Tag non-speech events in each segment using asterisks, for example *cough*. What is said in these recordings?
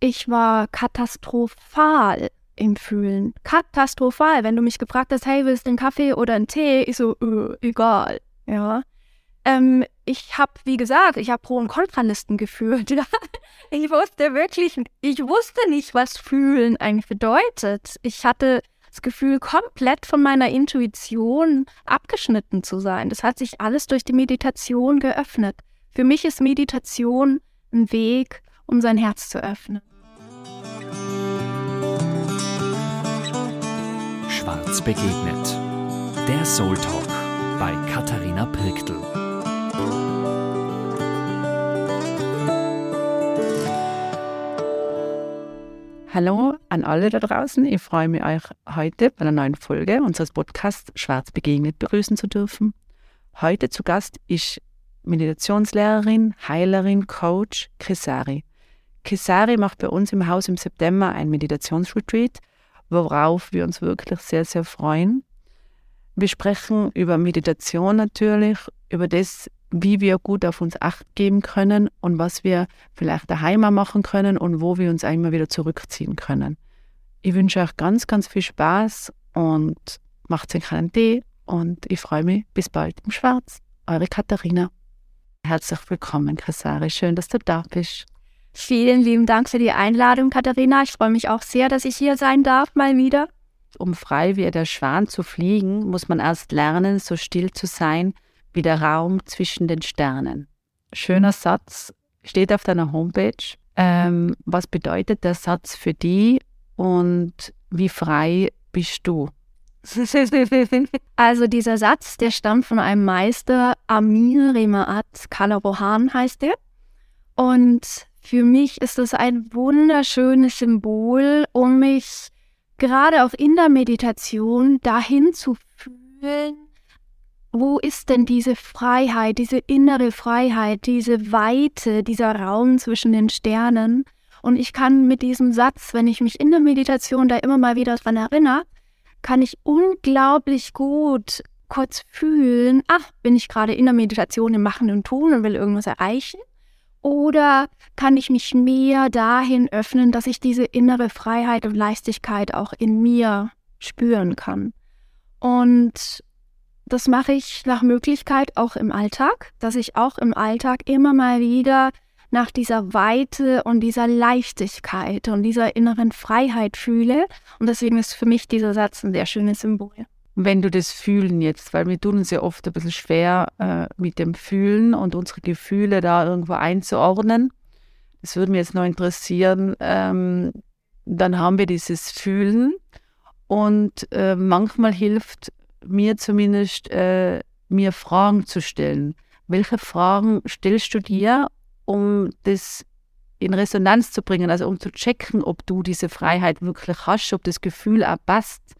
ich war katastrophal im Fühlen. Katastrophal. Wenn du mich gefragt hast, hey, willst du einen Kaffee oder einen Tee? Ich so, äh, egal. Ja. Ähm, ich habe, wie gesagt, ich habe Pro- und Kontralisten geführt. *laughs* ich wusste wirklich, ich wusste nicht, was Fühlen eigentlich bedeutet. Ich hatte das Gefühl, komplett von meiner Intuition abgeschnitten zu sein. Das hat sich alles durch die Meditation geöffnet. Für mich ist Meditation ein Weg, um sein Herz zu öffnen. Schwarz begegnet. Der Soul Talk bei Katharina Pirktl. Hallo an alle da draußen. Ich freue mich, euch heute bei einer neuen Folge unseres Podcasts Schwarz begegnet begrüßen zu dürfen. Heute zu Gast ist Meditationslehrerin, Heilerin, Coach Kisari. Kisari macht bei uns im Haus im September ein Meditationsretreat, worauf wir uns wirklich sehr, sehr freuen. Wir sprechen über Meditation natürlich, über das, wie wir gut auf uns acht geben können und was wir vielleicht daheim machen können und wo wir uns einmal wieder zurückziehen können. Ich wünsche euch ganz, ganz viel Spaß und macht euch einen Tee und ich freue mich bis bald im Schwarz. Eure Katharina. Herzlich willkommen, Kasari. Schön, dass du da bist. Vielen lieben Dank für die Einladung, Katharina. Ich freue mich auch sehr, dass ich hier sein darf, mal wieder. Um frei wie der Schwan zu fliegen, muss man erst lernen, so still zu sein wie der Raum zwischen den Sternen. Schöner Satz, steht auf deiner Homepage. Ähm, was bedeutet der Satz für dich und wie frei bist du? *laughs* Also dieser Satz, der stammt von einem Meister, Amir Remaat Kalabohan heißt er. Und für mich ist es ein wunderschönes Symbol, um mich gerade auch in der Meditation dahin zu fühlen, wo ist denn diese Freiheit, diese innere Freiheit, diese Weite, dieser Raum zwischen den Sternen? Und ich kann mit diesem Satz, wenn ich mich in der Meditation da immer mal wieder daran erinnere, kann ich unglaublich gut kurz fühlen, ach, bin ich gerade in der Meditation im Machen und Tun und will irgendwas erreichen? Oder kann ich mich mehr dahin öffnen, dass ich diese innere Freiheit und Leichtigkeit auch in mir spüren kann? Und das mache ich nach Möglichkeit auch im Alltag, dass ich auch im Alltag immer mal wieder nach dieser Weite und dieser Leichtigkeit und dieser inneren Freiheit fühle. Und deswegen ist für mich dieser Satz ein sehr schönes Symbol. Wenn du das Fühlen jetzt, weil wir tun uns ja oft ein bisschen schwer äh, mit dem Fühlen und unsere Gefühle da irgendwo einzuordnen. Das würde mich jetzt noch interessieren. Ähm, dann haben wir dieses Fühlen und äh, manchmal hilft mir zumindest, äh, mir Fragen zu stellen. Welche Fragen stellst du dir, um das in Resonanz zu bringen, also um zu checken, ob du diese Freiheit wirklich hast, ob das Gefühl auch passt?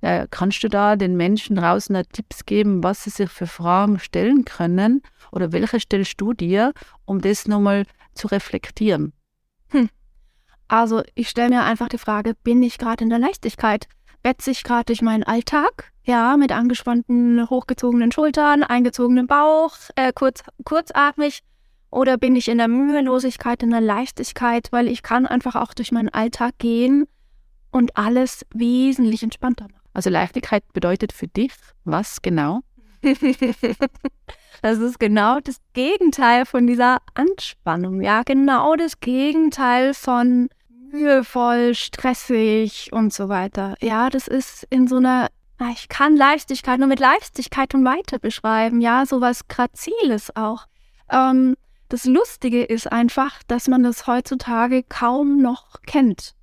Äh, kannst du da den Menschen draußen Tipps geben, was sie sich für Fragen stellen können oder welche stellst du dir, um das nochmal zu reflektieren? Hm. Also ich stelle mir einfach die Frage, bin ich gerade in der Leichtigkeit? Wetze ich gerade durch meinen Alltag? Ja, mit angespannten, hochgezogenen Schultern, eingezogenem Bauch, äh, kurz, kurzatmig. Oder bin ich in der Mühelosigkeit, in der Leichtigkeit, weil ich kann einfach auch durch meinen Alltag gehen und alles wesentlich entspannter machen. Also Leichtigkeit bedeutet für dich was genau? *laughs* das ist genau das Gegenteil von dieser Anspannung. Ja, genau das Gegenteil von mühevoll, stressig und so weiter. Ja, das ist in so einer, ich kann Leichtigkeit nur mit Leichtigkeit und Weite beschreiben. Ja, sowas Graziles auch. Ähm, das Lustige ist einfach, dass man das heutzutage kaum noch kennt.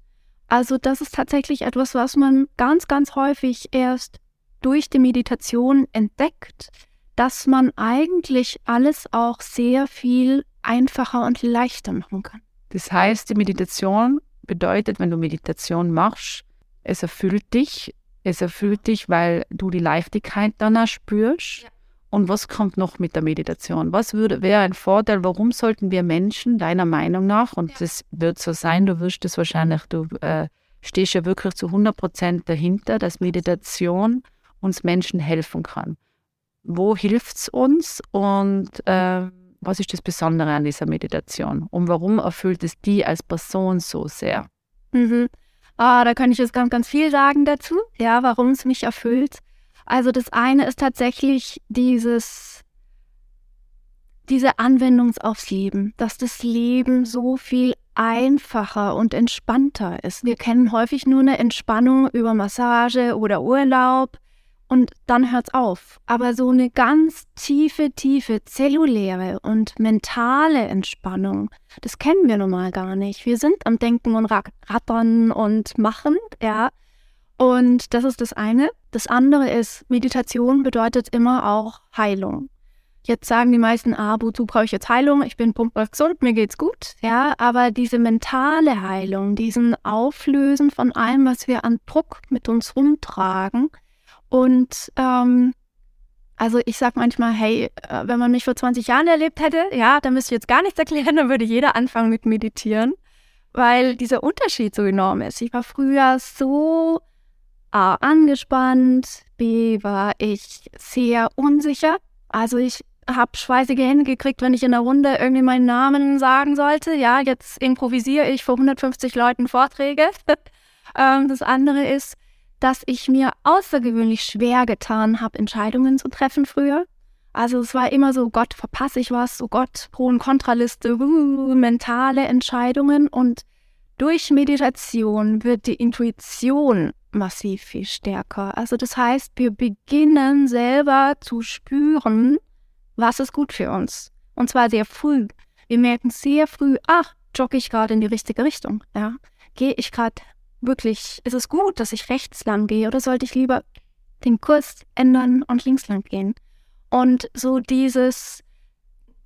Also das ist tatsächlich etwas, was man ganz, ganz häufig erst durch die Meditation entdeckt, dass man eigentlich alles auch sehr viel einfacher und leichter machen kann. Das heißt, die Meditation bedeutet, wenn du Meditation machst, es erfüllt dich. Es erfüllt dich, weil du die Leichtigkeit danach spürst. Ja. Und was kommt noch mit der Meditation? Was würde, wäre ein Vorteil? Warum sollten wir Menschen deiner Meinung nach, und das wird so sein, du wirst es wahrscheinlich, du äh, stehst ja wirklich zu 100 Prozent dahinter, dass Meditation uns Menschen helfen kann. Wo hilft es uns und äh, was ist das Besondere an dieser Meditation und warum erfüllt es die als Person so sehr? Mhm. Ah, da kann ich jetzt ganz, ganz viel sagen dazu, ja, warum es mich erfüllt. Also das eine ist tatsächlich dieses, diese Anwendung aufs Leben, dass das Leben so viel einfacher und entspannter ist. Wir kennen häufig nur eine Entspannung über Massage oder Urlaub und dann hört's auf. Aber so eine ganz tiefe, tiefe zelluläre und mentale Entspannung, das kennen wir nun mal gar nicht. Wir sind am Denken und Rattern und Machen, ja. Und das ist das eine. Das andere ist, Meditation bedeutet immer auch Heilung. Jetzt sagen die meisten, ah, wozu brauche ich jetzt Heilung? Ich bin pumper gesund, mir geht's gut. Ja, aber diese mentale Heilung, diesen Auflösen von allem, was wir an Druck mit uns rumtragen, und ähm, also ich sage manchmal, hey, äh, wenn man mich vor 20 Jahren erlebt hätte, ja, dann müsste ich jetzt gar nichts erklären, dann würde jeder anfangen mit Meditieren, weil dieser Unterschied so enorm ist. Ich war früher so A, angespannt, B, war ich sehr unsicher. Also ich habe schweißige Hände gekriegt, wenn ich in der Runde irgendwie meinen Namen sagen sollte. Ja, jetzt improvisiere ich vor 150 Leuten Vorträge. *laughs* ähm, das andere ist, dass ich mir außergewöhnlich schwer getan habe, Entscheidungen zu treffen früher. Also es war immer so, Gott, verpasse ich was, oh Gott, Pro- und Kontraliste, uh, mentale Entscheidungen. Und durch Meditation wird die Intuition massiv viel stärker. Also das heißt, wir beginnen selber zu spüren, was ist gut für uns. Und zwar sehr früh. Wir merken sehr früh, ach, jogge ich gerade in die richtige Richtung. Ja? Gehe ich gerade wirklich, ist es gut, dass ich rechts lang gehe oder sollte ich lieber den Kurs ändern und links lang gehen? Und so dieses,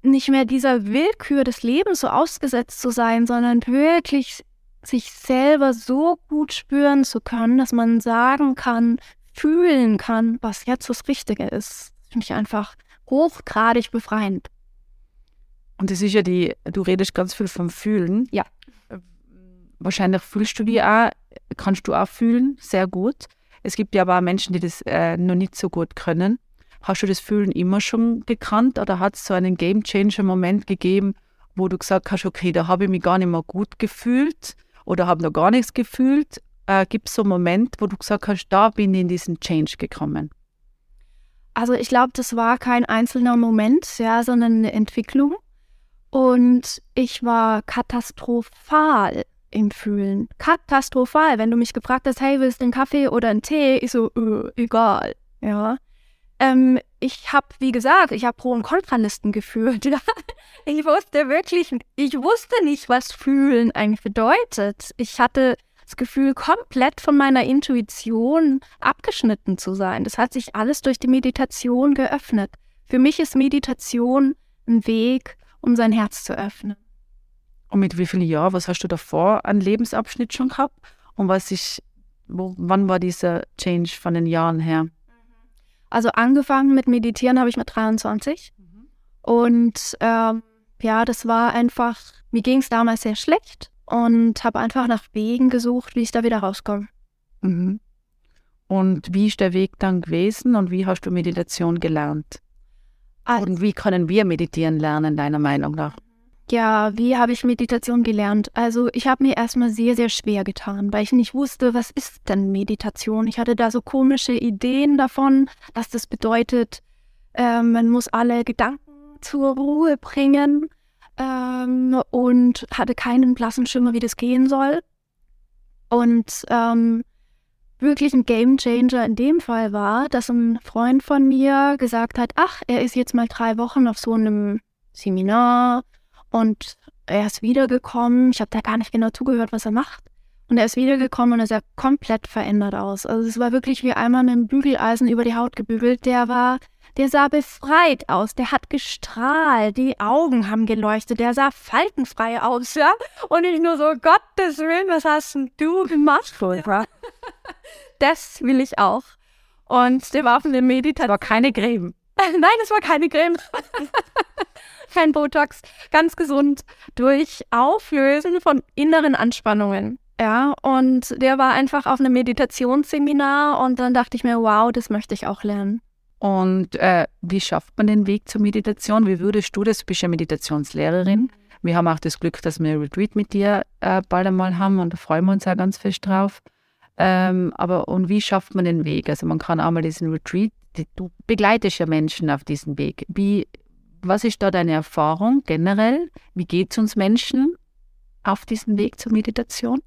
nicht mehr dieser Willkür des Lebens so ausgesetzt zu sein, sondern wirklich sich selber so gut spüren zu können, dass man sagen kann, fühlen kann, was jetzt das Richtige ist. Finde ich einfach hochgradig befreiend. Und das ist ja die, du redest ganz viel vom Fühlen. Ja. Wahrscheinlich fühlst du die auch kannst du auch fühlen, sehr gut. Es gibt ja aber auch Menschen, die das äh, noch nicht so gut können. Hast du das Fühlen immer schon gekannt oder hat es so einen Game Changer Moment gegeben, wo du gesagt hast, okay, da habe ich mich gar nicht mehr gut gefühlt oder habe noch gar nichts gefühlt? Äh, gibt es so einen Moment, wo du gesagt hast, da bin ich in diesen Change gekommen? Also ich glaube, das war kein einzelner Moment, ja, sondern eine Entwicklung. Und ich war katastrophal im Fühlen. Katastrophal. Wenn du mich gefragt hast, hey, willst du einen Kaffee oder einen Tee? Ich so, äh, egal. Ja. Ähm, ich habe, wie gesagt, ich habe Pro- und Kontralisten geführt. *laughs* ich wusste wirklich, ich wusste nicht, was Fühlen eigentlich bedeutet. Ich hatte das Gefühl, komplett von meiner Intuition abgeschnitten zu sein. Das hat sich alles durch die Meditation geöffnet. Für mich ist Meditation ein Weg, um sein Herz zu öffnen. Und mit wie vielen Jahren, was hast du davor an Lebensabschnitt schon gehabt? Und was ist, wo, wann war dieser Change von den Jahren her? Also angefangen mit Meditieren habe ich mit 23. Mhm. Und ähm, ja, das war einfach, mir ging es damals sehr schlecht und habe einfach nach Wegen gesucht, wie ich da wieder rauskomme. Mhm. Und wie ist der Weg dann gewesen und wie hast du Meditation gelernt? Also, und wie können wir meditieren lernen, deiner Meinung nach? Ja, wie habe ich Meditation gelernt? Also ich habe mir erstmal sehr, sehr schwer getan, weil ich nicht wusste, was ist denn Meditation. Ich hatte da so komische Ideen davon, dass das bedeutet, äh, man muss alle Gedanken zur Ruhe bringen ähm, und hatte keinen blassen Schimmer, wie das gehen soll. Und ähm, wirklich ein Game Changer in dem Fall war, dass ein Freund von mir gesagt hat, ach, er ist jetzt mal drei Wochen auf so einem Seminar und er ist wiedergekommen. Ich habe da gar nicht genau zugehört, was er macht. Und er ist wiedergekommen und er sah komplett verändert aus. Also es war wirklich wie einmal mit einem Bügeleisen über die Haut gebügelt. Der war, der sah befreit aus. Der hat gestrahlt. Die Augen haben geleuchtet. Der sah faltenfrei aus, ja. Und ich nur so, Gottes Willen, was hast denn du gemacht, Pulver? das will ich auch. Und der war auf eine Meditation. war keine Creme. *laughs* Nein, es war keine Creme. *laughs* kein Botox, ganz gesund durch Auflösen von inneren Anspannungen. Ja, und der war einfach auf einem Meditationsseminar und dann dachte ich mir, wow, das möchte ich auch lernen. Und äh, wie schafft man den Weg zur Meditation? Wie würdest du das? Du bist ja Meditationslehrerin. Wir haben auch das Glück, dass wir ein Retreat mit dir äh, bald einmal haben und da freuen wir uns auch ganz fest drauf. Ähm, aber und wie schafft man den Weg? Also man kann einmal diesen Retreat, die, du begleitest ja Menschen auf diesem Weg. Wie, was ist da deine Erfahrung generell? Wie geht es uns Menschen auf diesem Weg zur Meditation?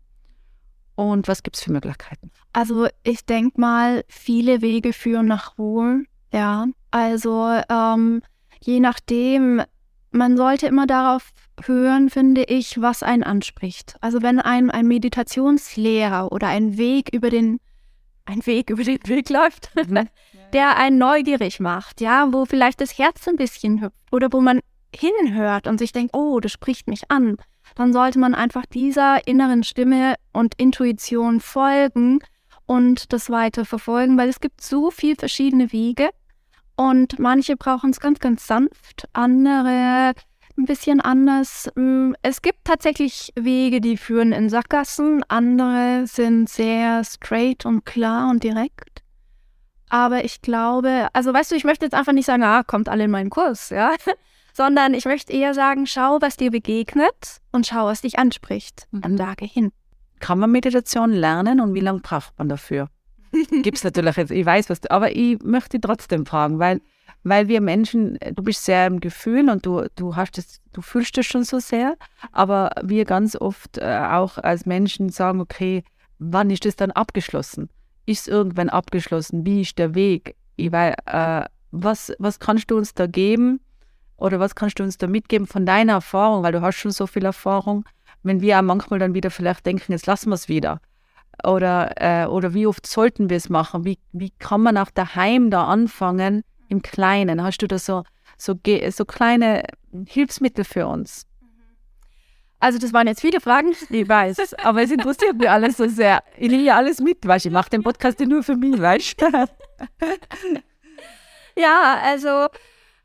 Und was gibt es für Möglichkeiten? Also ich denke mal, viele Wege führen nach Ruhe. Ja, also ähm, je nachdem, man sollte immer darauf hören, finde ich, was einen anspricht. Also wenn einem ein Meditationslehrer oder ein Weg über den ein Weg über den Weg *laughs* läuft, mhm. Der einen neugierig macht, ja, wo vielleicht das Herz ein bisschen hüpft oder wo man hinhört und sich denkt, oh, das spricht mich an, dann sollte man einfach dieser inneren Stimme und Intuition folgen und das weiter verfolgen, weil es gibt so viele verschiedene Wege und manche brauchen es ganz, ganz sanft, andere ein bisschen anders. Mm, es gibt tatsächlich Wege, die führen in Sackgassen, andere sind sehr straight und klar und direkt. Aber ich glaube, also weißt du, ich möchte jetzt einfach nicht sagen, ah, kommt alle in meinen Kurs, ja, *laughs* sondern ich möchte eher sagen, schau, was dir begegnet und schau, was dich anspricht. Mhm. Dann da hin. Kann man Meditation lernen und wie lange braucht man dafür? *laughs* Gibt es natürlich jetzt, ich weiß was, du, aber ich möchte trotzdem fragen, weil weil wir Menschen, du bist sehr im Gefühl und du, du hast es, du fühlst es schon so sehr, aber wir ganz oft äh, auch als Menschen sagen, okay, wann ist das dann abgeschlossen? Ist irgendwann abgeschlossen? Wie ist der Weg? Ich weiß, äh, was, was kannst du uns da geben oder was kannst du uns da mitgeben von deiner Erfahrung, weil du hast schon so viel Erfahrung, wenn wir auch manchmal dann wieder vielleicht denken, jetzt lassen wir es wieder. Oder, äh, oder wie oft sollten wir es machen? Wie, wie kann man auch daheim da anfangen, im Kleinen? Hast du da so, so, so kleine Hilfsmittel für uns? Also das waren jetzt viele Fragen. Ich weiß, aber es interessiert mich alles so sehr. Ich nehme ja alles mit, weißt Ich mache den Podcast nur für mich, weißt *laughs* Ja, also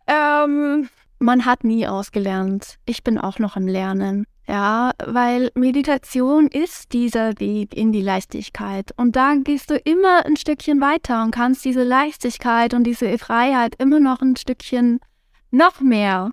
ähm, man hat nie ausgelernt. Ich bin auch noch im Lernen. Ja, weil Meditation ist dieser Weg in die Leichtigkeit. Und da gehst du immer ein Stückchen weiter und kannst diese Leichtigkeit und diese Freiheit immer noch ein Stückchen noch mehr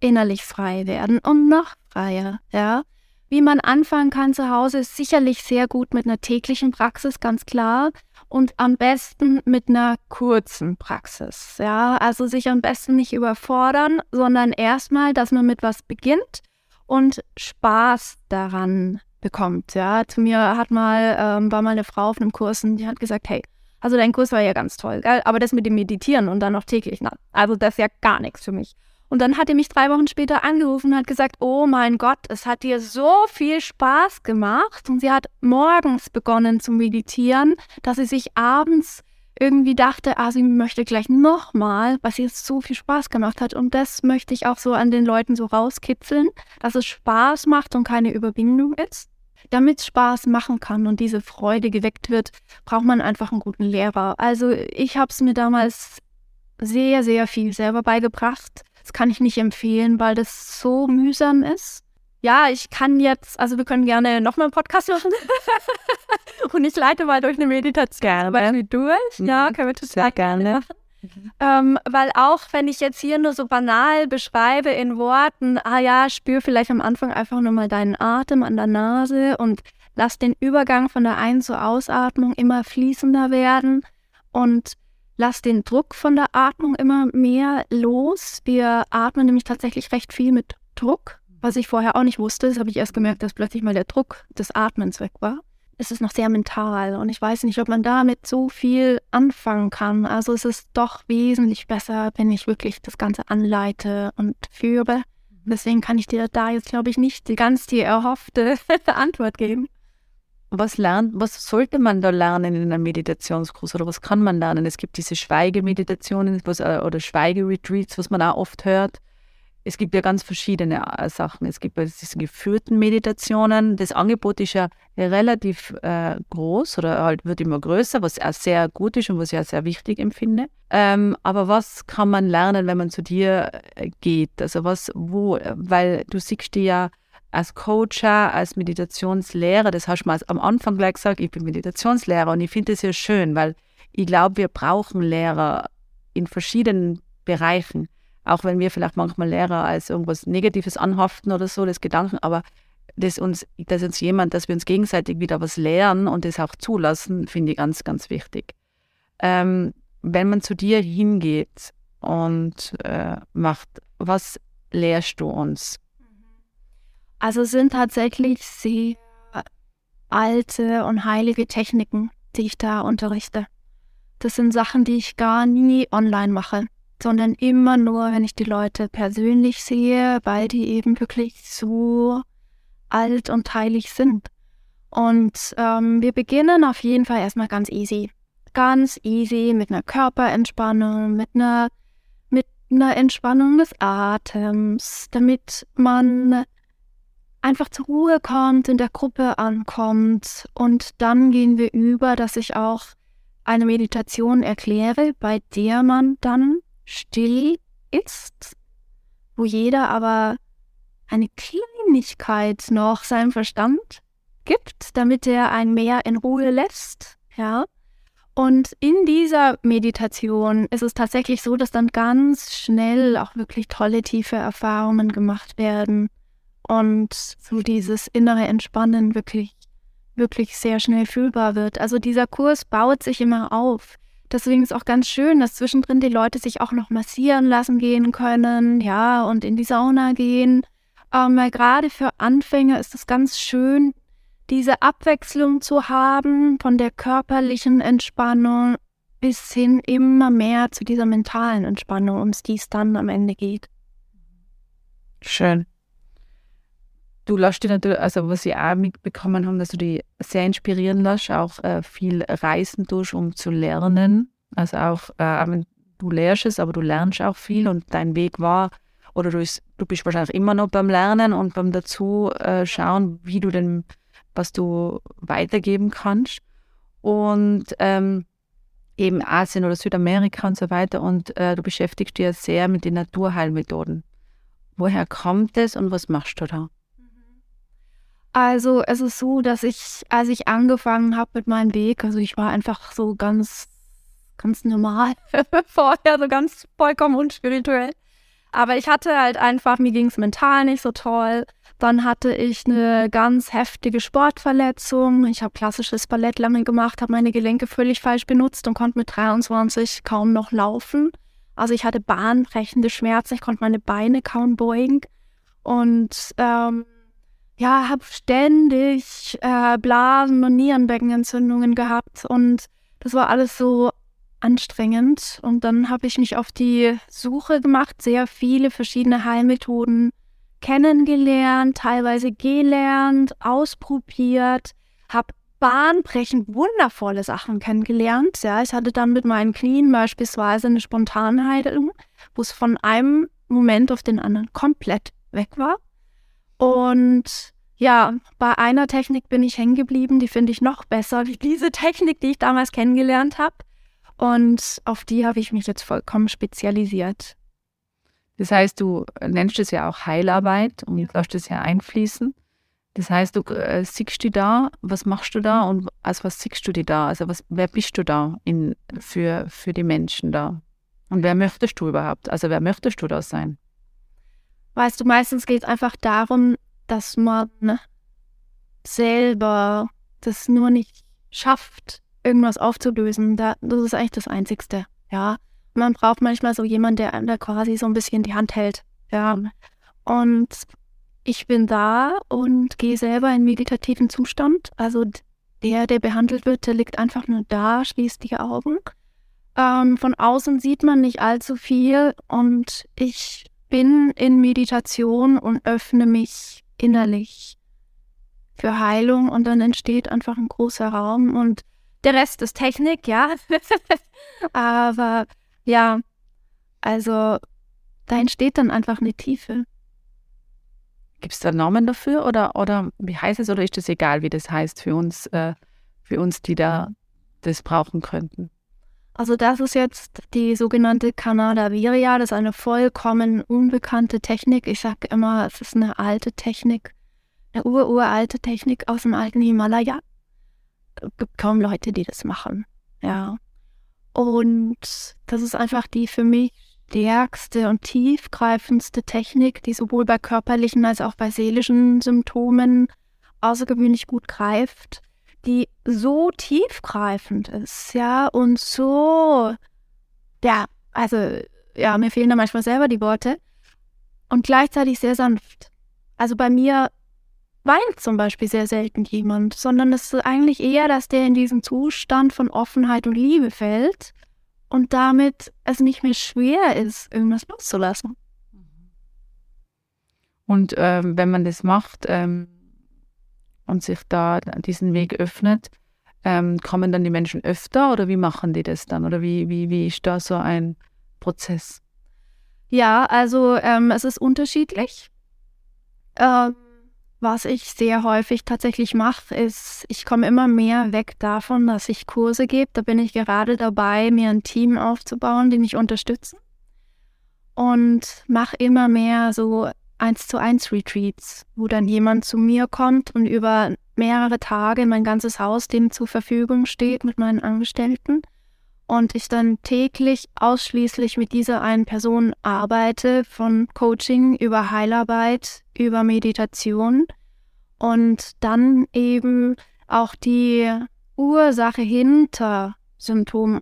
innerlich frei werden und noch freier. Ja, wie man anfangen kann zu Hause ist sicherlich sehr gut mit einer täglichen Praxis, ganz klar. Und am besten mit einer kurzen Praxis. Ja, also sich am besten nicht überfordern, sondern erstmal, dass man mit was beginnt und Spaß daran bekommt. Ja, zu mir hat mal, ähm, war mal eine Frau auf einem Kurs und die hat gesagt, hey, also dein Kurs war ja ganz toll, gell? aber das mit dem Meditieren und dann noch täglich, na, also das ist ja gar nichts für mich. Und dann hat er mich drei Wochen später angerufen und hat gesagt, oh mein Gott, es hat dir so viel Spaß gemacht. Und sie hat morgens begonnen zu meditieren, dass sie sich abends irgendwie dachte, ah, sie möchte gleich nochmal, was ihr so viel Spaß gemacht hat. Und das möchte ich auch so an den Leuten so rauskitzeln, dass es Spaß macht und keine Überwindung ist. Damit Spaß machen kann und diese Freude geweckt wird, braucht man einfach einen guten Lehrer. Also ich habe es mir damals sehr, sehr viel selber beigebracht. Das kann ich nicht empfehlen, weil das so mühsam ist ja, ich kann jetzt, also wir können gerne nochmal einen Podcast machen. *laughs* und ich leite mal durch eine Meditation gerne. durch. Ja, mhm. können wir das Sehr gerne. Machen. Ähm, weil auch wenn ich jetzt hier nur so banal beschreibe in Worten, ah ja, spür vielleicht am Anfang einfach nur mal deinen Atem an der Nase und lass den Übergang von der Ein- zur Ausatmung immer fließender werden und lass den Druck von der Atmung immer mehr los. Wir atmen nämlich tatsächlich recht viel mit Druck was ich vorher auch nicht wusste, das habe ich erst gemerkt, dass plötzlich mal der Druck des Atmens weg war. Es ist noch sehr mental und ich weiß nicht, ob man damit so viel anfangen kann. Also es ist doch wesentlich besser, wenn ich wirklich das Ganze anleite und führe. Deswegen kann ich dir da jetzt, glaube ich, nicht die ganz die erhoffte *laughs* Antwort geben. Was lernt, was sollte man da lernen in einem Meditationskurs oder was kann man lernen? Es gibt diese Schweigemeditationen was, äh, oder Schweigeretreats, was man auch oft hört es gibt ja ganz verschiedene äh, Sachen. Es gibt diese geführten Meditationen. Das Angebot ist ja relativ äh, groß oder halt wird immer größer, was auch sehr gut ist und was ich auch sehr wichtig empfinde. Ähm, aber was kann man lernen, wenn man zu dir äh, geht? Also was, wo, weil du siehst dich ja als Coacher, als Meditationslehrer, das hast du mal am Anfang gleich gesagt, ich bin Meditationslehrer und ich finde das ja schön, weil ich glaube, wir brauchen Lehrer in verschiedenen Bereichen. Auch wenn wir vielleicht manchmal Lehrer als irgendwas Negatives anhaften oder so, das Gedanken, aber dass uns, dass uns jemand, dass wir uns gegenseitig wieder was lernen und das auch zulassen, finde ich ganz, ganz wichtig. Ähm, wenn man zu dir hingeht und äh, macht, was lehrst du uns? Also sind tatsächlich sehr alte und heilige Techniken, die ich da unterrichte. Das sind Sachen, die ich gar nie online mache, sondern immer nur, wenn ich die Leute persönlich sehe, weil die eben wirklich so alt und heilig sind. Und ähm, wir beginnen auf jeden Fall erstmal ganz easy. Ganz easy mit einer Körperentspannung, mit einer, mit einer Entspannung des Atems, damit man einfach zur Ruhe kommt, in der Gruppe ankommt. Und dann gehen wir über, dass ich auch eine Meditation erkläre, bei der man dann still ist, wo jeder aber eine Kleinigkeit noch seinem Verstand gibt, damit er einen mehr in Ruhe lässt, ja. Und in dieser Meditation ist es tatsächlich so, dass dann ganz schnell auch wirklich tolle tiefe Erfahrungen gemacht werden und so dieses innere Entspannen wirklich, wirklich sehr schnell fühlbar wird. Also dieser Kurs baut sich immer auf. Deswegen ist auch ganz schön, dass zwischendrin die Leute sich auch noch massieren lassen gehen können, ja, und in die Sauna gehen ähm, weil gerade für Anfänger ist es ganz schön, diese Abwechslung zu haben von der körperlichen Entspannung bis hin immer mehr zu dieser mentalen Entspannung, um die es dann am Ende geht. Schön. Du lässt dich natürlich, also was ich auch mitbekommen haben, dass du dich sehr inspirieren lässt, auch äh, viel reisen durch, um zu lernen. Also auch, äh, du lehrst es, aber du lernst auch viel und dein Weg war, oder du, ist, du bist wahrscheinlich immer noch beim Lernen und beim dazu äh, schauen, wie du denn, was du weitergeben kannst. Und ähm, eben Asien oder Südamerika und so weiter. Und äh, du beschäftigst dich ja sehr mit den Naturheilmethoden. Woher kommt es und was machst du da? Also es ist so, dass ich, als ich angefangen habe mit meinem Weg, also ich war einfach so ganz, ganz normal *laughs* vorher, so ganz vollkommen unspirituell. Aber ich hatte halt einfach, mir ging es mental nicht so toll. Dann hatte ich eine ganz heftige Sportverletzung. Ich habe klassisches Ballett lange gemacht, habe meine Gelenke völlig falsch benutzt und konnte mit 23 kaum noch laufen. Also ich hatte bahnbrechende Schmerzen, ich konnte meine Beine kaum beugen. Und ähm, ja, habe ständig äh, Blasen- und Nierenbeckenentzündungen gehabt. Und das war alles so anstrengend. Und dann habe ich mich auf die Suche gemacht, sehr viele verschiedene Heilmethoden kennengelernt, teilweise gelernt, ausprobiert, habe bahnbrechend wundervolle Sachen kennengelernt. Ja, ich hatte dann mit meinen Knien beispielsweise eine Spontanheilung, wo es von einem Moment auf den anderen komplett weg war. Und ja, bei einer Technik bin ich hängen geblieben, die finde ich noch besser wie diese Technik, die ich damals kennengelernt habe. Und auf die habe ich mich jetzt vollkommen spezialisiert. Das heißt, du nennst es ja auch Heilarbeit und ja. lässt es ja einfließen. Das heißt, du äh, siehst du da, was machst du da und als was siehst du die da? Also was, wer bist du da in, für, für die Menschen da? Und wer möchtest du überhaupt? Also wer möchtest du da sein? Weißt du, meistens geht es einfach darum, dass man selber das nur nicht schafft, irgendwas aufzulösen. Da, das ist eigentlich das Einzigste, ja. Man braucht manchmal so jemanden, der einem da quasi so ein bisschen die Hand hält, ja. Und ich bin da und gehe selber in meditativen Zustand. Also der, der behandelt wird, der liegt einfach nur da, schließt die Augen. Ähm, von außen sieht man nicht allzu viel und ich bin in Meditation und öffne mich innerlich für Heilung und dann entsteht einfach ein großer Raum und der Rest ist Technik, ja. *laughs* Aber ja, also da entsteht dann einfach eine Tiefe. Gibt es da Namen dafür oder, oder wie heißt es oder ist das egal, wie das heißt für uns, äh, für uns, die da das brauchen könnten? Also das ist jetzt die sogenannte Kanada Viria, das ist eine vollkommen unbekannte Technik. Ich sage immer, es ist eine alte Technik, eine ururalte Technik aus dem alten Himalaya gibt kaum Leute, die das machen. Ja. Und das ist einfach die für mich stärkste und tiefgreifendste Technik, die sowohl bei körperlichen als auch bei seelischen Symptomen außergewöhnlich gut greift, die so tiefgreifend ist, ja, und so, ja, also, ja, mir fehlen da manchmal selber die Worte und gleichzeitig sehr sanft. Also bei mir weint zum Beispiel sehr selten jemand, sondern es ist eigentlich eher, dass der in diesen Zustand von Offenheit und Liebe fällt und damit es nicht mehr schwer ist, irgendwas loszulassen. Und ähm, wenn man das macht ähm, und sich da diesen Weg öffnet, ähm, kommen dann die Menschen öfter oder wie machen die das dann? Oder wie, wie, wie ist da so ein Prozess? Ja, also ähm, es ist unterschiedlich. Ähm, was ich sehr häufig tatsächlich mache, ist, ich komme immer mehr weg davon, dass ich Kurse gebe. Da bin ich gerade dabei, mir ein Team aufzubauen, die mich unterstützen. Und mache immer mehr so eins zu eins Retreats, wo dann jemand zu mir kommt und über mehrere Tage mein ganzes Haus dem zur Verfügung steht mit meinen Angestellten und ich dann täglich ausschließlich mit dieser einen Person arbeite, von Coaching über Heilarbeit, über Meditation und dann eben auch die Ursache hinter Symptomen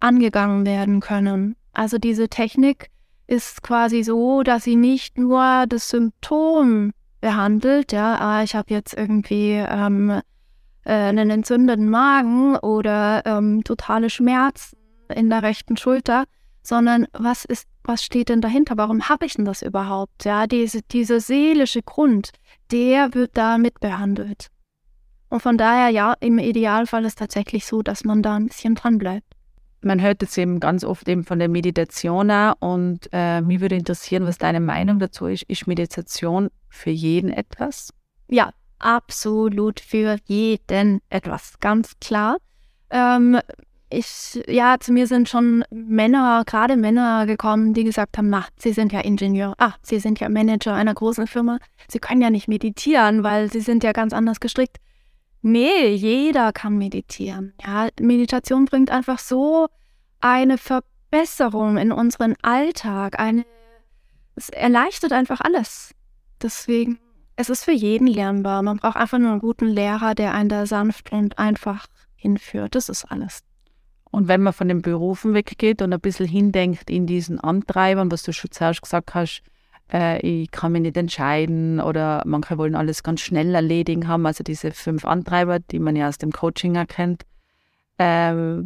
angegangen werden können. Also diese Technik ist quasi so, dass sie nicht nur das Symptom behandelt, ja, ah, ich habe jetzt irgendwie ähm, äh, einen entzündeten Magen oder ähm, totale Schmerzen in der rechten Schulter, sondern was ist, was steht denn dahinter? Warum habe ich denn das überhaupt? Ja, diese, dieser seelische Grund, der wird da mitbehandelt. Und von daher, ja, im Idealfall ist es tatsächlich so, dass man da ein bisschen dran bleibt. Man hört jetzt eben ganz oft eben von der Meditation und äh, mich würde interessieren, was deine Meinung dazu ist. Ist Meditation für jeden etwas? Ja, absolut für jeden etwas, ganz klar. Ähm, ich, ja, zu mir sind schon Männer, gerade Männer gekommen, die gesagt haben, na, sie sind ja Ingenieur, ah, sie sind ja Manager einer großen Firma, sie können ja nicht meditieren, weil sie sind ja ganz anders gestrickt. Nee, jeder kann meditieren. Ja, Meditation bringt einfach so eine Verbesserung in unseren Alltag, eine, es erleichtert einfach alles. Deswegen es ist für jeden lernbar. Man braucht einfach nur einen guten Lehrer, der einen da sanft und einfach hinführt. Das ist alles. Und wenn man von den Berufen weggeht und ein bisschen hindenkt in diesen Antreibern, was du schon zuerst gesagt hast, äh, ich kann mich nicht entscheiden oder manche wollen alles ganz schnell erledigen haben, also diese fünf Antreiber, die man ja aus dem Coaching erkennt, äh,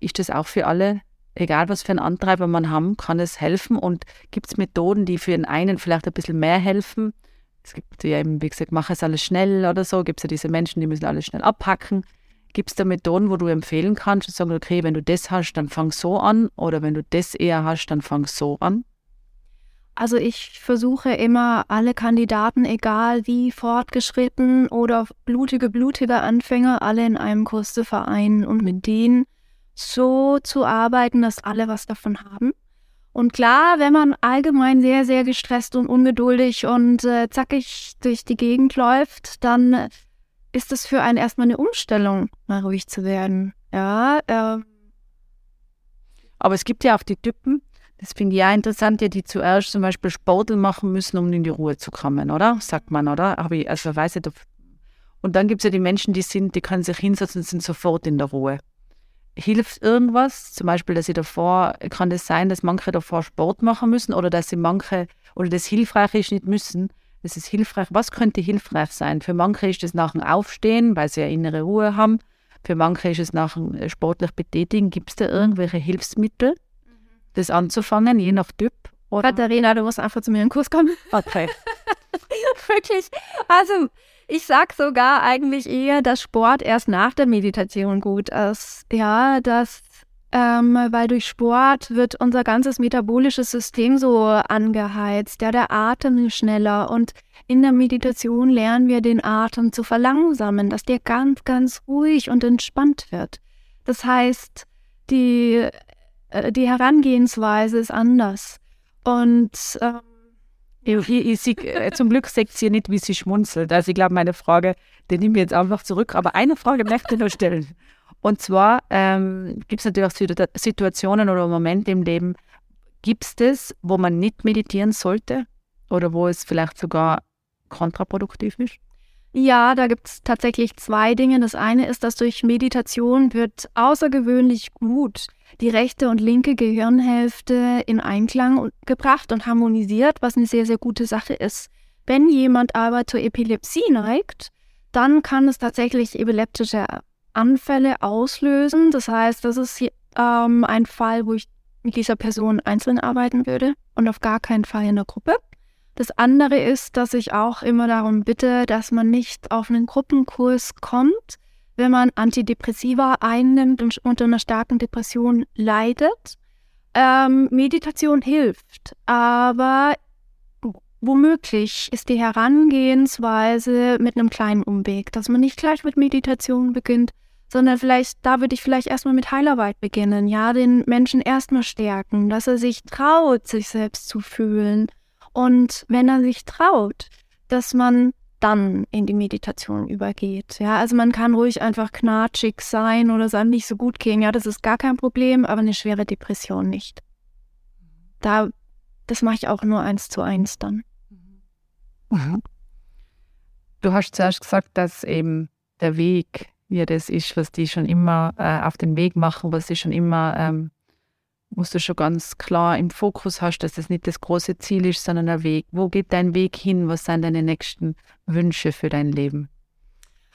ist das auch für alle, egal was für einen Antreiber man haben, kann es helfen und gibt es Methoden, die für den einen vielleicht ein bisschen mehr helfen es gibt ja eben, wie gesagt, mach es alles schnell oder so. Gibt es ja diese Menschen, die müssen alles schnell abpacken. Gibt es da Methoden, wo du empfehlen kannst und sagen, okay, wenn du das hast, dann fang so an oder wenn du das eher hast, dann fang so an? Also ich versuche immer alle Kandidaten, egal wie fortgeschritten oder blutige, blutige Anfänger, alle in einem Kurs zu vereinen und mit denen so zu arbeiten, dass alle was davon haben. Und klar, wenn man allgemein sehr, sehr gestresst und ungeduldig und äh, zackig durch die Gegend läuft, dann ist es für einen erstmal eine Umstellung, mal ruhig zu werden. Ja. Äh. Aber es gibt ja auch die Typen, das finde ich ja interessant, ja, die zuerst zum Beispiel Sportel machen müssen, um in die Ruhe zu kommen, oder? Sagt man, oder? Aber ich, also weiß ich, und dann gibt es ja die Menschen, die sind, die können sich hinsetzen und sind sofort in der Ruhe hilft irgendwas? Zum Beispiel, dass sie davor, kann das sein, dass manche davor Sport machen müssen oder dass sie manche, oder das hilfreich ist, nicht müssen. Das ist hilfreich. Was könnte hilfreich sein? Für manche ist es nach dem Aufstehen, weil sie ja innere Ruhe haben. Für manche ist es nach dem äh, sportlich Betätigen. Gibt es da irgendwelche Hilfsmittel, das anzufangen, je nach Typ? Oder? Katharina, du musst einfach zu mir in den Kurs kommen. *laughs* Okay. *laughs* Wirklich. Also, ich sag sogar eigentlich eher, dass Sport erst nach der Meditation gut ist. Ja, dass, ähm, weil durch Sport wird unser ganzes metabolisches System so angeheizt. Ja, der Atem ist schneller und in der Meditation lernen wir den Atem zu verlangsamen, dass der ganz, ganz ruhig und entspannt wird. Das heißt, die, äh, die Herangehensweise ist anders. Und ähm, ich, ich, ich, äh, zum Glück sagt sie nicht, wie sie schmunzelt. Also ich glaube, meine Frage, die nehme ich jetzt einfach zurück. Aber eine Frage möchte ich noch stellen. Und zwar ähm, gibt es natürlich auch Situationen oder Momente im Leben, gibt es das, wo man nicht meditieren sollte oder wo es vielleicht sogar kontraproduktiv ist? Ja, da gibt es tatsächlich zwei Dinge. Das eine ist, dass durch Meditation wird außergewöhnlich gut die rechte und linke Gehirnhälfte in Einklang gebracht und harmonisiert, was eine sehr, sehr gute Sache ist. Wenn jemand aber zur Epilepsie neigt, dann kann es tatsächlich epileptische Anfälle auslösen. Das heißt, das ist ähm, ein Fall, wo ich mit dieser Person einzeln arbeiten würde und auf gar keinen Fall in der Gruppe. Das andere ist, dass ich auch immer darum bitte, dass man nicht auf einen Gruppenkurs kommt, wenn man Antidepressiva einnimmt und unter einer starken Depression leidet. Ähm, Meditation hilft, aber womöglich ist die Herangehensweise mit einem kleinen Umweg, dass man nicht gleich mit Meditation beginnt, sondern vielleicht, da würde ich vielleicht erstmal mit Heilarbeit beginnen, ja, den Menschen erstmal stärken, dass er sich traut, sich selbst zu fühlen. Und wenn er sich traut, dass man dann in die Meditation übergeht. Ja, also man kann ruhig einfach knatschig sein oder es einem nicht so gut gehen. Ja, das ist gar kein Problem, aber eine schwere Depression nicht. Da, das mache ich auch nur eins zu eins dann. Mhm. Du hast zuerst gesagt, dass eben der Weg, wie das ist, was die schon immer äh, auf den Weg machen, was sie schon immer ähm, musst du schon ganz klar im Fokus hast, dass das nicht das große Ziel ist, sondern ein Weg. Wo geht dein Weg hin? Was sind deine nächsten Wünsche für dein Leben?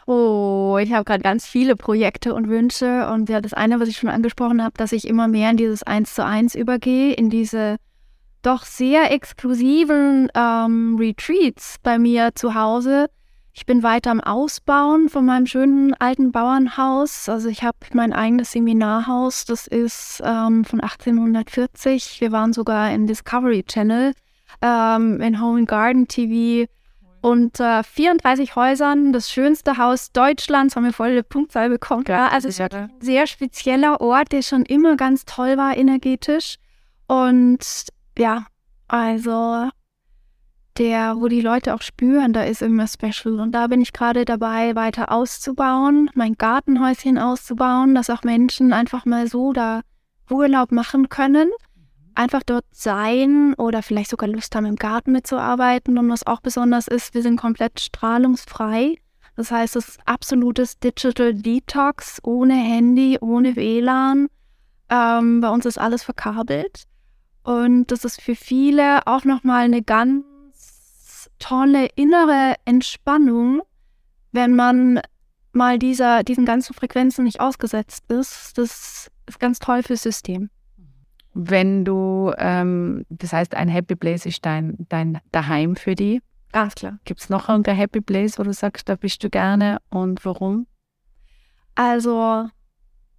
Oh, ich habe gerade ganz viele Projekte und Wünsche. Und ja, das eine, was ich schon angesprochen habe, dass ich immer mehr in dieses Eins zu eins übergehe, in diese doch sehr exklusiven ähm, Retreats bei mir zu Hause, ich bin weiter am Ausbauen von meinem schönen alten Bauernhaus. Also ich habe mein eigenes Seminarhaus, das ist ähm, von 1840. Wir waren sogar in Discovery Channel, ähm, in Home and Garden TV. Und äh, 34 Häusern, das schönste Haus Deutschlands, haben wir voll Punktzahl bekommen. Ja, also es ist ein sehr spezieller Ort, der schon immer ganz toll war energetisch. Und ja, also der, wo die Leute auch spüren, da ist immer Special. Und da bin ich gerade dabei, weiter auszubauen, mein Gartenhäuschen auszubauen, dass auch Menschen einfach mal so da Urlaub machen können, einfach dort sein oder vielleicht sogar Lust haben, im Garten mitzuarbeiten. Und was auch besonders ist, wir sind komplett strahlungsfrei. Das heißt, es ist absolutes Digital Detox, ohne Handy, ohne WLAN. Ähm, bei uns ist alles verkabelt. Und das ist für viele auch nochmal eine ganz tolle innere Entspannung, wenn man mal dieser, diesen ganzen Frequenzen nicht ausgesetzt ist. Das ist ganz toll fürs System. Wenn du, ähm, das heißt, ein Happy Place ist dein, dein Daheim für die. Ganz klar. Gibt es noch irgendein Happy Place, wo du sagst, da bist du gerne und warum? Also,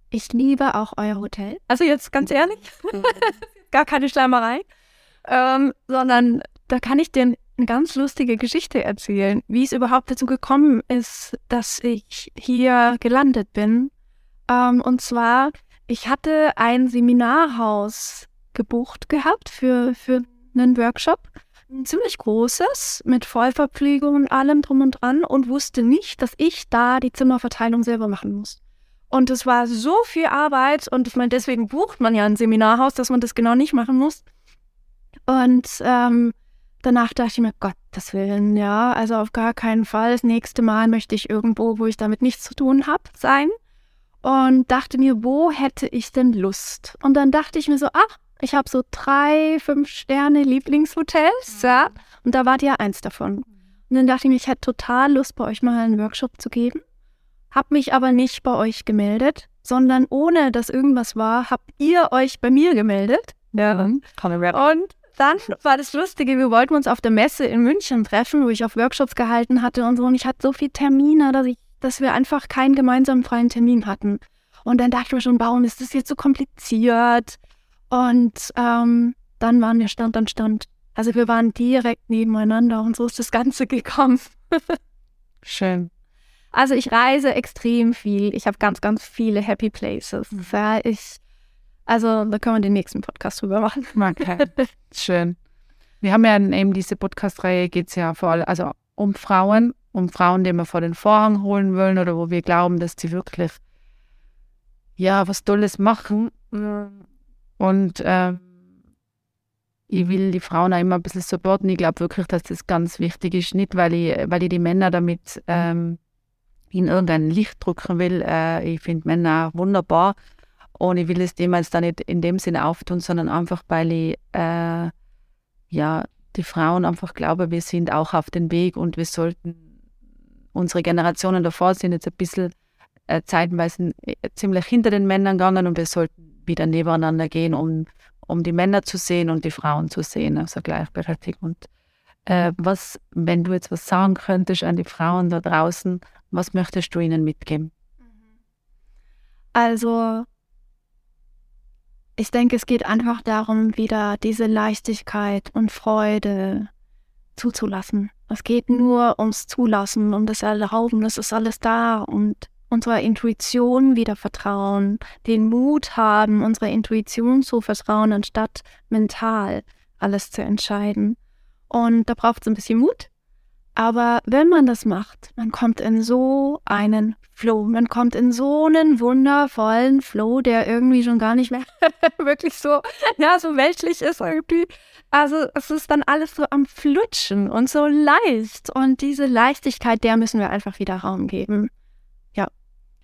ich liebe auch euer Hotel. Also jetzt ganz ehrlich, *laughs* gar keine Schleimerei, ähm, sondern da kann ich den eine ganz lustige Geschichte erzählen, wie es überhaupt dazu gekommen ist, dass ich hier gelandet bin. Ähm, und zwar, ich hatte ein Seminarhaus gebucht gehabt für, für einen Workshop. Ein ziemlich großes, mit Vollverpflegung und allem drum und dran und wusste nicht, dass ich da die Zimmerverteilung selber machen muss. Und es war so viel Arbeit und ich meine, deswegen bucht man ja ein Seminarhaus, dass man das genau nicht machen muss. Und ähm, danach dachte ich mir, Gottes Willen, ja, also auf gar keinen Fall. Das nächste Mal möchte ich irgendwo, wo ich damit nichts zu tun habe, sein. Und dachte mir, wo hätte ich denn Lust? Und dann dachte ich mir so, ach, ich habe so drei, fünf Sterne Lieblingshotels, mhm. ja. Und da wart ihr eins davon. Und dann dachte ich mir, ich hätte total Lust, bei euch mal einen Workshop zu geben. Hab mich aber nicht bei euch gemeldet, sondern ohne dass irgendwas war, habt ihr euch bei mir gemeldet. Ja, dann. Und dann war das Lustige, wir wollten uns auf der Messe in München treffen, wo ich auf Workshops gehalten hatte und so. Und ich hatte so viele Termine, dass, ich, dass wir einfach keinen gemeinsamen freien Termin hatten. Und dann dachte ich mir schon, warum ist das jetzt so kompliziert? Und ähm, dann waren wir Stand an Stand. Also wir waren direkt nebeneinander und so ist das Ganze *laughs* gekommen. Schön. Also ich reise extrem viel. Ich habe ganz, ganz viele Happy Places. Mhm. Ja, ich also da können wir den nächsten Podcast drüber machen. *laughs* Okay, schön. Wir haben ja eben diese Podcast-Reihe, geht es ja vor allem also um Frauen, um Frauen, die wir vor den Vorhang holen wollen oder wo wir glauben, dass sie wirklich ja, was Tolles machen. Und äh, ich will die Frauen auch immer ein bisschen supporten. Ich glaube wirklich, dass das ganz wichtig ist. Nicht, weil ich, weil ich die Männer damit ähm, in irgendein Licht drücken will. Äh, ich finde Männer wunderbar. Und ich will es dem jetzt da nicht in dem Sinne auftun, sondern einfach, weil ich äh, ja, die Frauen einfach glaube, wir sind auch auf dem Weg und wir sollten, unsere Generationen davor sind jetzt ein bisschen äh, zeitweise äh, ziemlich hinter den Männern gegangen und wir sollten wieder nebeneinander gehen, um, um die Männer zu sehen und die Frauen zu sehen, also gleichberechtigt. Und äh, was, wenn du jetzt was sagen könntest an die Frauen da draußen, was möchtest du ihnen mitgeben? Also, ich denke, es geht einfach darum, wieder diese Leichtigkeit und Freude zuzulassen. Es geht nur ums Zulassen, um das Erlauben, es ist alles da und unserer Intuition wieder vertrauen, den Mut haben, unserer Intuition zu vertrauen, anstatt mental alles zu entscheiden. Und da braucht es ein bisschen Mut. Aber wenn man das macht, man kommt in so einen Flow, man kommt in so einen wundervollen Flow, der irgendwie schon gar nicht mehr *laughs* wirklich so, ja, so weltlich ist irgendwie. Also es ist dann alles so am Flutschen und so leicht. Und diese Leichtigkeit, der müssen wir einfach wieder Raum geben. Ja.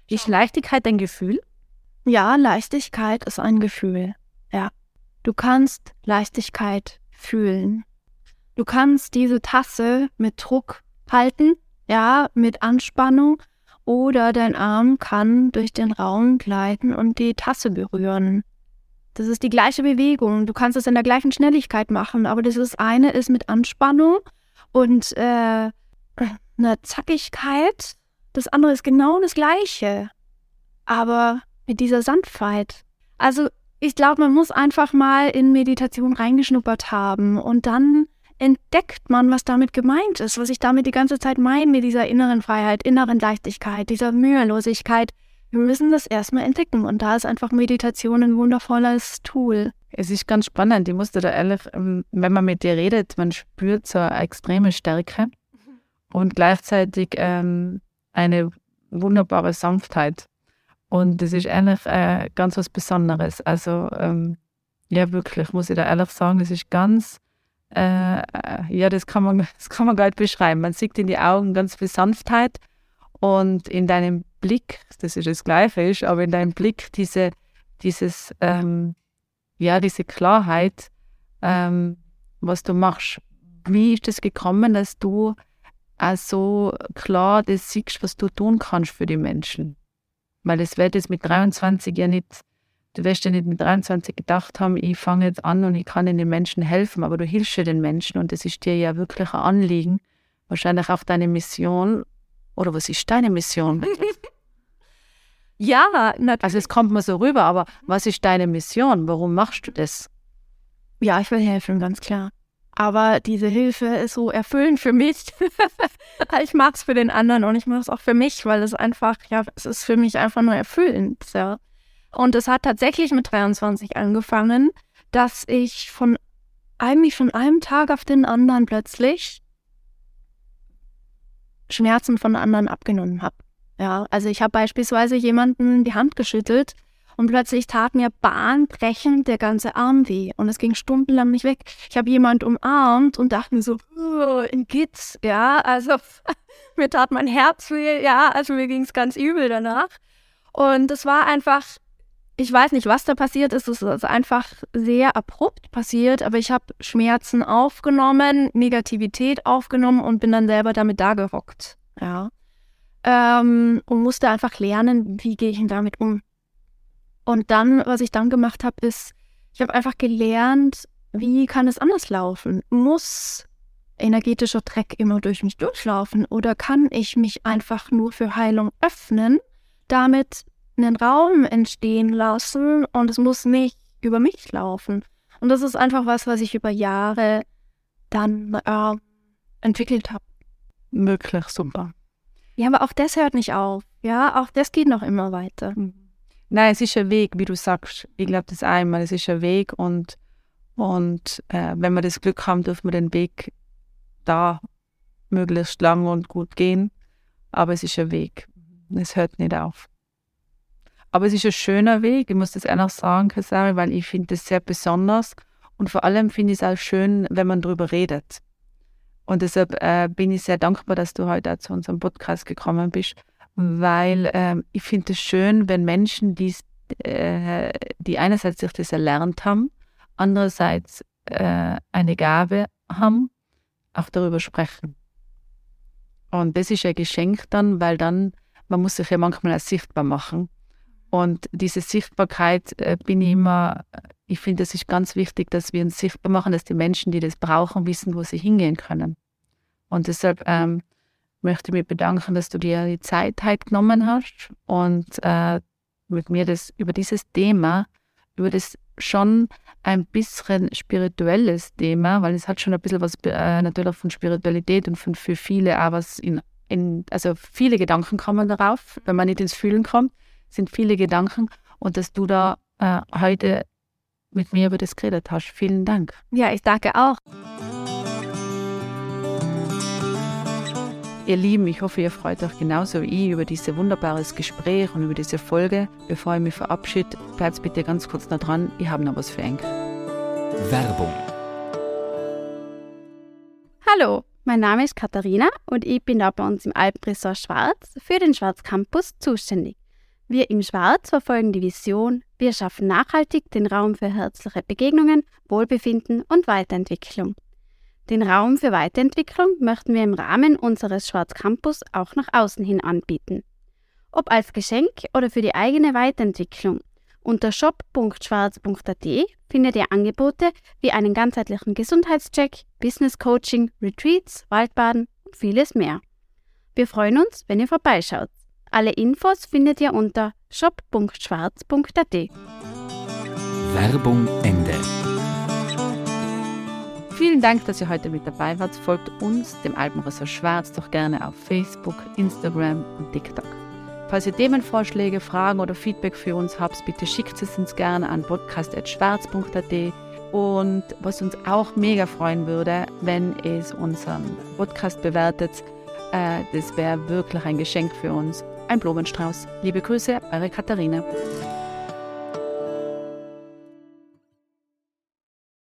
Ist Leichtigkeit ein Gefühl? Ja, Leichtigkeit ist ein Gefühl. Ja. Du kannst Leichtigkeit fühlen. Du kannst diese Tasse mit Druck halten, ja, mit Anspannung, oder dein Arm kann durch den Raum gleiten und die Tasse berühren. Das ist die gleiche Bewegung. Du kannst es in der gleichen Schnelligkeit machen, aber das eine ist mit Anspannung und äh, einer Zackigkeit. Das andere ist genau das gleiche, aber mit dieser Sanftheit. Also ich glaube, man muss einfach mal in Meditation reingeschnuppert haben und dann entdeckt man, was damit gemeint ist, was ich damit die ganze Zeit meine, mit dieser inneren Freiheit, inneren Leichtigkeit, dieser Mühelosigkeit. Wir müssen das erstmal entdecken und da ist einfach Meditation ein wundervolles Tool. Es ist ganz spannend. Ich musste da ehrlich, ähm, wenn man mit dir redet, man spürt so eine extreme Stärke und gleichzeitig ähm, eine wunderbare Sanftheit. Und das ist eigentlich äh, ganz was Besonderes. Also ähm, ja, wirklich, muss ich da ehrlich sagen, das ist ganz äh, ja, das kann, man, *laughs* das kann man gar nicht beschreiben. Man sieht in die Augen ganz viel Sanftheit und in deinem Blick, das ist das Gleiche, aber in deinem Blick diese, dieses, ähm, ja, diese Klarheit, ähm, was du machst. Wie ist es das gekommen, dass du so klar das siehst, was du tun kannst für die Menschen? Weil es wird jetzt mit 23 ja nicht Du wirst ja nicht mit 23 gedacht haben, ich fange jetzt an und ich kann den Menschen helfen, aber du hilfst ja den Menschen und das ist dir ja wirklich ein Anliegen. Wahrscheinlich auch deine Mission. Oder was ist deine Mission? *laughs* ja, natürlich. Also es kommt mir so rüber, aber was ist deine Mission? Warum machst du das? Ja, ich will helfen, ganz klar. Aber diese Hilfe ist so erfüllend für mich. *laughs* ich mache es für den anderen und ich mache es auch für mich, weil es einfach, ja, es ist für mich einfach nur erfüllend. Ja. Und es hat tatsächlich mit 23 angefangen, dass ich von eigentlich von einem Tag auf den anderen plötzlich Schmerzen von anderen abgenommen habe. Ja, also ich habe beispielsweise jemanden die Hand geschüttelt und plötzlich tat mir bahnbrechend der ganze Arm weh und es ging stundenlang nicht weg. Ich habe jemand umarmt und dachte mir so, in Gitz, ja, also *laughs* mir tat mein Herz weh, ja, also mir ging es ganz übel danach. Und es war einfach ich weiß nicht, was da passiert ist. Es ist einfach sehr abrupt passiert, aber ich habe Schmerzen aufgenommen, Negativität aufgenommen und bin dann selber damit da gehockt. Ja. Ähm, und musste einfach lernen, wie gehe ich denn damit um. Und dann, was ich dann gemacht habe, ist, ich habe einfach gelernt, wie kann es anders laufen? Muss energetischer Dreck immer durch mich durchlaufen oder kann ich mich einfach nur für Heilung öffnen, damit einen Raum entstehen lassen und es muss nicht über mich laufen. Und das ist einfach was, was ich über Jahre dann äh, entwickelt habe. Möglich, super. Ja, aber auch das hört nicht auf. Ja, auch das geht noch immer weiter. Mhm. Nein, es ist ein Weg, wie du sagst. Ich glaube das einmal, es ist ein Weg und, und äh, wenn wir das Glück haben, dürfen wir den Weg da möglichst lang und gut gehen. Aber es ist ein Weg. Es hört nicht auf. Aber es ist ein schöner Weg, ich muss das ehrlich sagen, Kasari, weil ich finde es sehr besonders. Und vor allem finde ich es auch schön, wenn man darüber redet. Und deshalb äh, bin ich sehr dankbar, dass du heute auch zu unserem Podcast gekommen bist, weil äh, ich finde es schön, wenn Menschen, die, äh, die einerseits sich das erlernt haben, andererseits äh, eine Gabe haben, auch darüber sprechen. Und das ist ein Geschenk dann, weil dann, man muss sich ja manchmal auch sichtbar machen. Und diese Sichtbarkeit äh, bin ich immer, ich finde, es ist ganz wichtig, dass wir uns sichtbar machen, dass die Menschen, die das brauchen, wissen, wo sie hingehen können. Und deshalb ähm, möchte ich mich bedanken, dass du dir die Zeit heute genommen hast und äh, mit mir das über dieses Thema, über das schon ein bisschen spirituelles Thema, weil es hat schon ein bisschen was äh, natürlich von Spiritualität und von für viele auch was in, in, also viele Gedanken kommen darauf, wenn man nicht ins Fühlen kommt, sind viele Gedanken und dass du da äh, heute mit mir über das geredet hast. Vielen Dank. Ja, ich danke auch. Ihr Lieben, ich hoffe, ihr freut euch genauso wie ich über dieses wunderbares Gespräch und über diese Folge. Bevor ich mich verabschiede, bleibt bitte ganz kurz noch dran. Ich habe noch was für Enk. Werbung. Hallo, mein Name ist Katharina und ich bin da bei uns im Alpenresort Schwarz für den Schwarz Campus zuständig. Wir im Schwarz verfolgen die Vision, wir schaffen nachhaltig den Raum für herzliche Begegnungen, Wohlbefinden und Weiterentwicklung. Den Raum für Weiterentwicklung möchten wir im Rahmen unseres Schwarz Campus auch nach außen hin anbieten. Ob als Geschenk oder für die eigene Weiterentwicklung. Unter shop.schwarz.at findet ihr Angebote wie einen ganzheitlichen Gesundheitscheck, Business Coaching, Retreats, Waldbaden und vieles mehr. Wir freuen uns, wenn ihr vorbeischaut. Alle Infos findet ihr unter shop.schwarz.at. Werbung Ende. Vielen Dank, dass ihr heute mit dabei wart. Folgt uns, dem Alpenressort Schwarz, doch gerne auf Facebook, Instagram und TikTok. Falls ihr Themenvorschläge, Fragen oder Feedback für uns habt, bitte schickt es uns gerne an podcast.schwarz.at. Und was uns auch mega freuen würde, wenn es unseren Podcast bewertet, äh, das wäre wirklich ein Geschenk für uns ein Blumenstrauß. Liebe Grüße, eure Katharina.